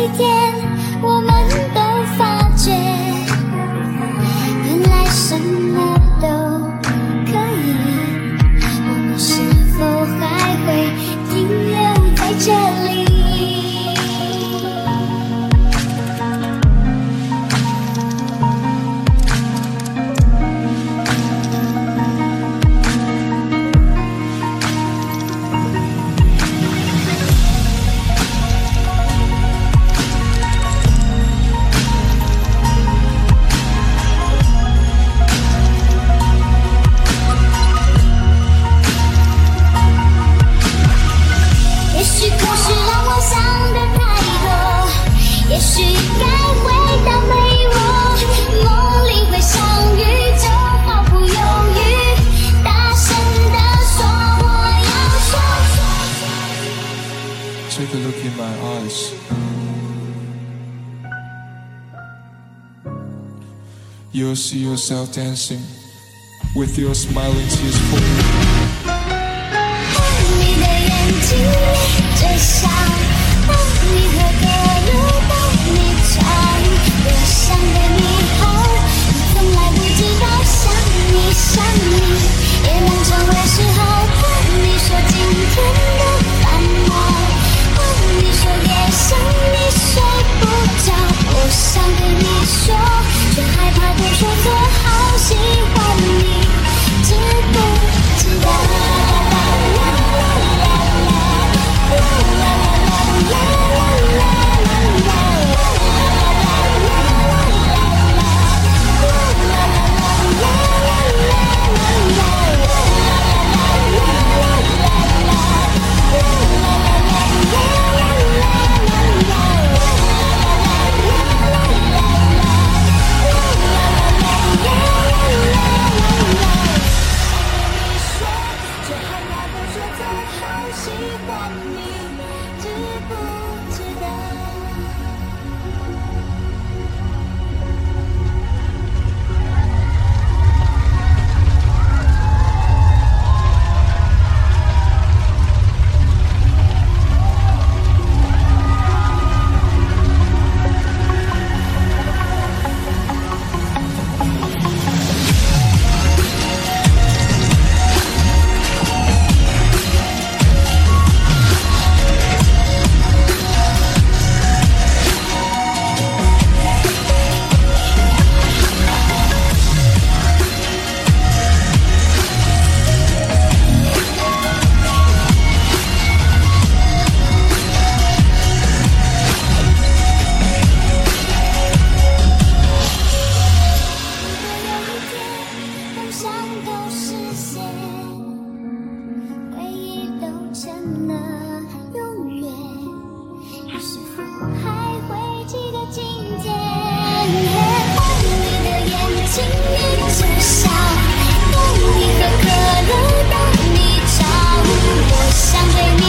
一天，我们。You'll see yourself dancing with your smiling tears falling. 梦都实现，回忆都成了永远。你是否还会记得今天？当你的眼睛眯着笑，当你喝可乐，当你唱，我想对你